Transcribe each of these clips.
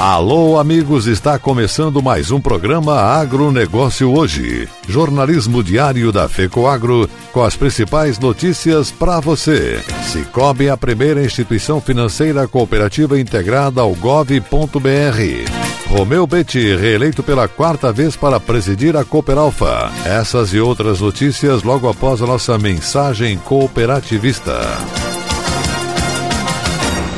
Alô, amigos, está começando mais um programa Agronegócio Hoje. Jornalismo diário da FECOAGro com as principais notícias para você. Cicobi é a primeira instituição financeira cooperativa integrada ao gov.br. Romeu Betti, reeleito pela quarta vez para presidir a Cooperalfa. Essas e outras notícias logo após a nossa mensagem cooperativista.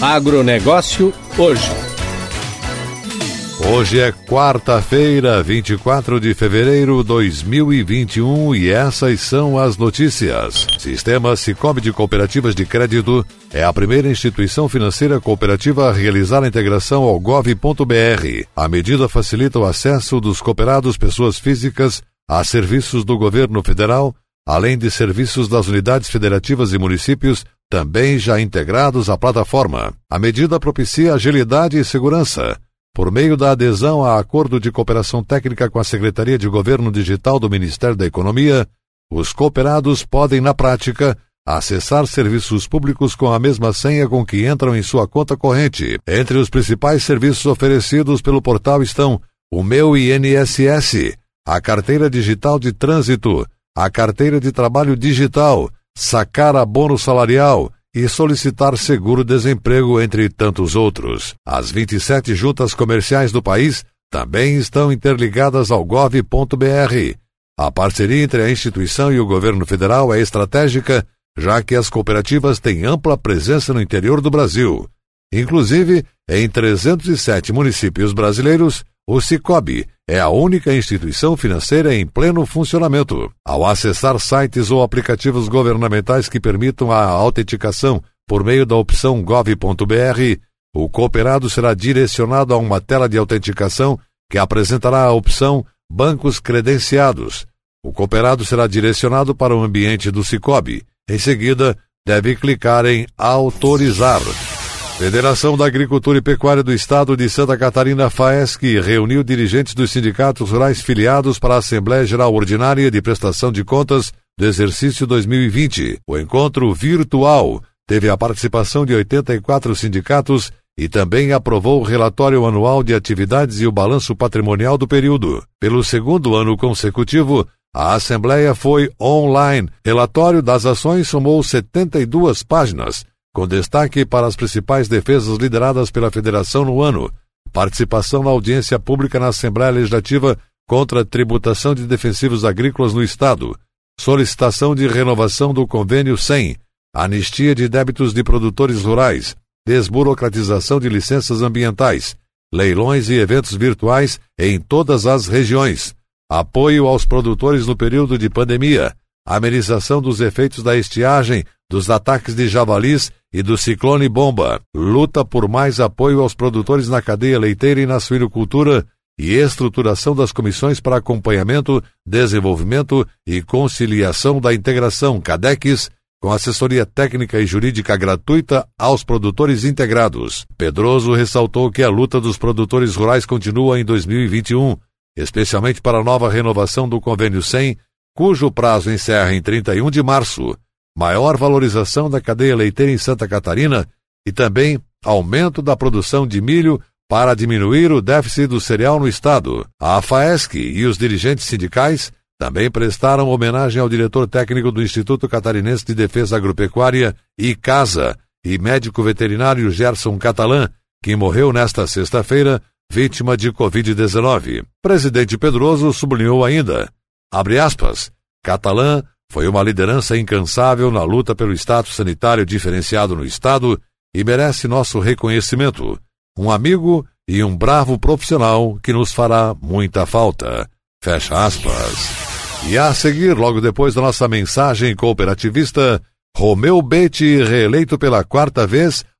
Agronegócio hoje. Hoje é quarta-feira, 24 de fevereiro de 2021 e essas são as notícias. Sistema Cicobi de Cooperativas de Crédito é a primeira instituição financeira cooperativa a realizar a integração ao gov.br. A medida facilita o acesso dos cooperados pessoas físicas a serviços do governo federal, além de serviços das unidades federativas e municípios, também já integrados à plataforma. A medida propicia agilidade e segurança. Por meio da adesão a acordo de cooperação técnica com a Secretaria de Governo Digital do Ministério da Economia, os cooperados podem, na prática, acessar serviços públicos com a mesma senha com que entram em sua conta corrente. Entre os principais serviços oferecidos pelo portal estão o Meu INSS, a carteira digital de trânsito, a carteira de trabalho digital, sacar abono salarial e solicitar seguro-desemprego, entre tantos outros. As 27 juntas comerciais do país também estão interligadas ao gov.br. A parceria entre a instituição e o governo federal é estratégica, já que as cooperativas têm ampla presença no interior do Brasil. Inclusive, em 307 municípios brasileiros, o Cicobi é a única instituição financeira em pleno funcionamento. Ao acessar sites ou aplicativos governamentais que permitam a autenticação por meio da opção gov.br, o cooperado será direcionado a uma tela de autenticação que apresentará a opção Bancos Credenciados. O cooperado será direcionado para o ambiente do Cicobi. Em seguida, deve clicar em Autorizar. Federação da Agricultura e Pecuária do Estado de Santa Catarina, FAESC, reuniu dirigentes dos sindicatos rurais filiados para a Assembleia Geral Ordinária de Prestação de Contas do exercício 2020. O encontro virtual teve a participação de 84 sindicatos e também aprovou o relatório anual de atividades e o balanço patrimonial do período. Pelo segundo ano consecutivo, a Assembleia foi online. Relatório das ações somou 72 páginas com destaque para as principais defesas lideradas pela Federação no ano, participação na audiência pública na Assembleia Legislativa contra a tributação de defensivos agrícolas no Estado, solicitação de renovação do Convênio 100, anistia de débitos de produtores rurais, desburocratização de licenças ambientais, leilões e eventos virtuais em todas as regiões, apoio aos produtores no período de pandemia, amenização dos efeitos da estiagem, dos ataques de javalis e do ciclone bomba, luta por mais apoio aos produtores na cadeia leiteira e na suinocultura e estruturação das comissões para acompanhamento, desenvolvimento e conciliação da integração CADECs com assessoria técnica e jurídica gratuita aos produtores integrados. Pedroso ressaltou que a luta dos produtores rurais continua em 2021, especialmente para a nova renovação do Convênio 100 cujo prazo encerra em 31 de março, maior valorização da cadeia leiteira em Santa Catarina e também aumento da produção de milho para diminuir o déficit do cereal no estado. A FAESC e os dirigentes sindicais também prestaram homenagem ao diretor técnico do Instituto Catarinense de Defesa Agropecuária, ICASA, e médico veterinário Gerson Catalã, que morreu nesta sexta-feira, vítima de Covid-19. Presidente Pedroso sublinhou ainda Abre aspas. Catalã foi uma liderança incansável na luta pelo status sanitário diferenciado no Estado e merece nosso reconhecimento. Um amigo e um bravo profissional que nos fará muita falta. Fecha aspas. E a seguir, logo depois da nossa mensagem cooperativista, Romeu Betti, reeleito pela quarta vez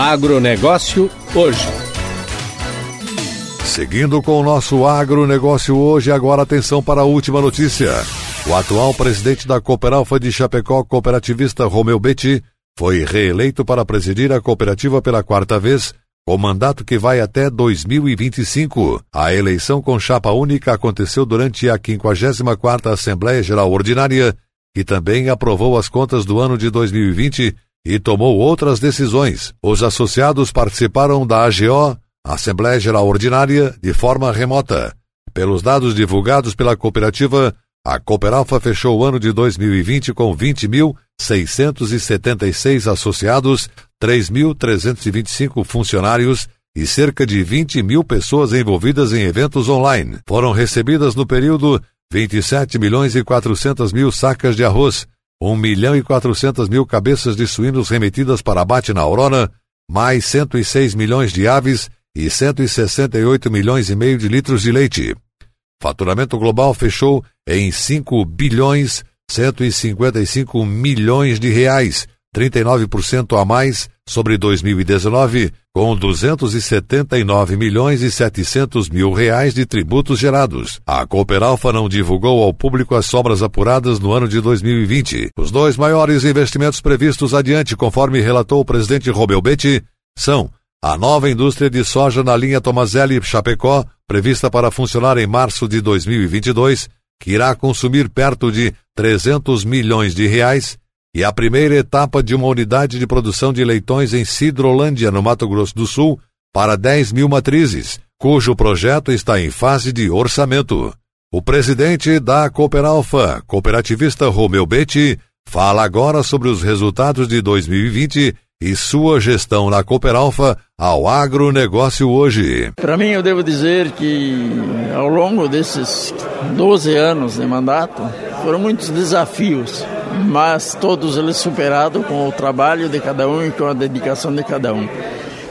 Agronegócio hoje. Seguindo com o nosso agronegócio hoje, agora atenção para a última notícia. O atual presidente da Cooperalfa de Chapecó, cooperativista Romeu Betti, foi reeleito para presidir a cooperativa pela quarta vez, com mandato que vai até 2025. A eleição com chapa única aconteceu durante a 54ª Assembleia Geral Ordinária, que também aprovou as contas do ano de 2020 e tomou outras decisões. Os associados participaram da AGO, Assembleia Geral Ordinária, de forma remota. Pelos dados divulgados pela cooperativa, a Cooperalfa fechou o ano de 2020 com 20.676 associados, 3.325 funcionários e cerca de 20 mil pessoas envolvidas em eventos online. Foram recebidas no período 27 milhões e 400 mil sacas de arroz, 1 milhão e 400 mil cabeças de suínos remetidas para abate na Aurora, mais 106 milhões de aves e 168 milhões e meio de litros de leite. Faturamento global fechou em 5 bilhões 155 milhões de reais, 39% a mais sobre 2019, com 279 milhões e 700 mil reais de tributos gerados. A Cooperalfa não divulgou ao público as sobras apuradas no ano de 2020. Os dois maiores investimentos previstos adiante, conforme relatou o presidente Romeu Betti, são a nova indústria de soja na linha Tomazelli Chapecó, prevista para funcionar em março de 2022, que irá consumir perto de 300 milhões de reais, e a primeira etapa de uma unidade de produção de leitões em Cidrolândia, no Mato Grosso do Sul, para 10 mil matrizes, cujo projeto está em fase de orçamento. O presidente da Cooperalfa, cooperativista Romeu Betti, fala agora sobre os resultados de 2020 e sua gestão na Cooperalfa ao agronegócio hoje. Para mim, eu devo dizer que ao longo desses 12 anos de mandato, foram muitos desafios mas todos eles superados com o trabalho de cada um e com a dedicação de cada um.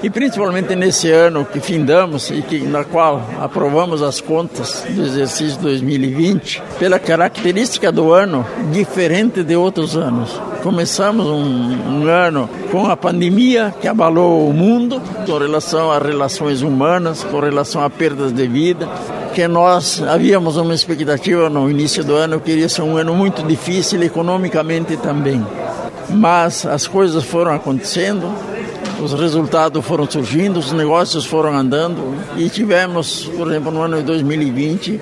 E principalmente nesse ano que findamos e que, na qual aprovamos as contas do exercício 2020, pela característica do ano diferente de outros anos. Começamos um, um ano com a pandemia que abalou o mundo com relação às relações humanas, com relação a perdas de vida, que nós havíamos uma expectativa no início do ano que iria ser um ano muito difícil economicamente também. Mas as coisas foram acontecendo, os resultados foram surgindo, os negócios foram andando e tivemos, por exemplo, no ano de 2020,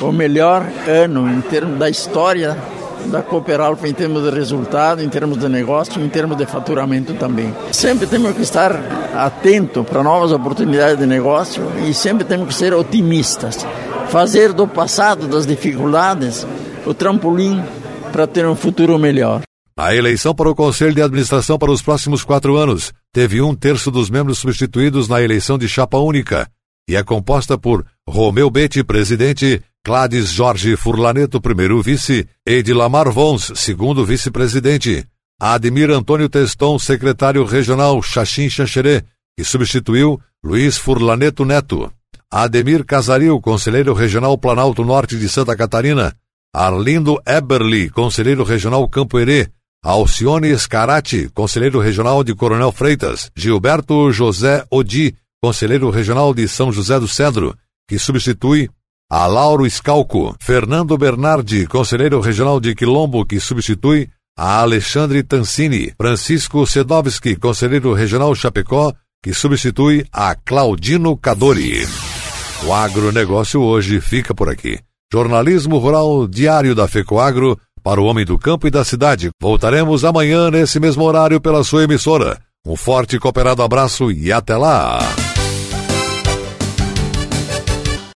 o melhor ano em termos da história da Cooperalfa em termos de resultado, em termos de negócio, em termos de faturamento também. Sempre temos que estar atento para novas oportunidades de negócio e sempre temos que ser otimistas. Fazer do passado, das dificuldades, o trampolim para ter um futuro melhor. A eleição para o Conselho de Administração para os próximos quatro anos teve um terço dos membros substituídos na eleição de chapa única e é composta por Romeu Betti, presidente, Gladys Jorge Furlaneto, primeiro vice, Edilamar Vons, segundo vice-presidente, Ademir Antônio Teston, secretário regional Xaxim Xanxerê, que substituiu Luiz Furlaneto Neto, Ademir Casaril, conselheiro regional Planalto Norte de Santa Catarina, Arlindo Eberly, conselheiro regional Campo Herê, Alcione Escarati, conselheiro regional de Coronel Freitas, Gilberto José Odi, conselheiro regional de São José do Cedro, que substitui a Lauro Scalco, Fernando Bernardi, conselheiro regional de Quilombo, que substitui a Alexandre Tancini, Francisco Sedovski, conselheiro regional Chapecó, que substitui a Claudino Cadori. O agronegócio hoje fica por aqui. Jornalismo Rural Diário da FECOAGro para o homem do campo e da cidade. Voltaremos amanhã nesse mesmo horário pela sua emissora. Um forte e cooperado abraço e até lá!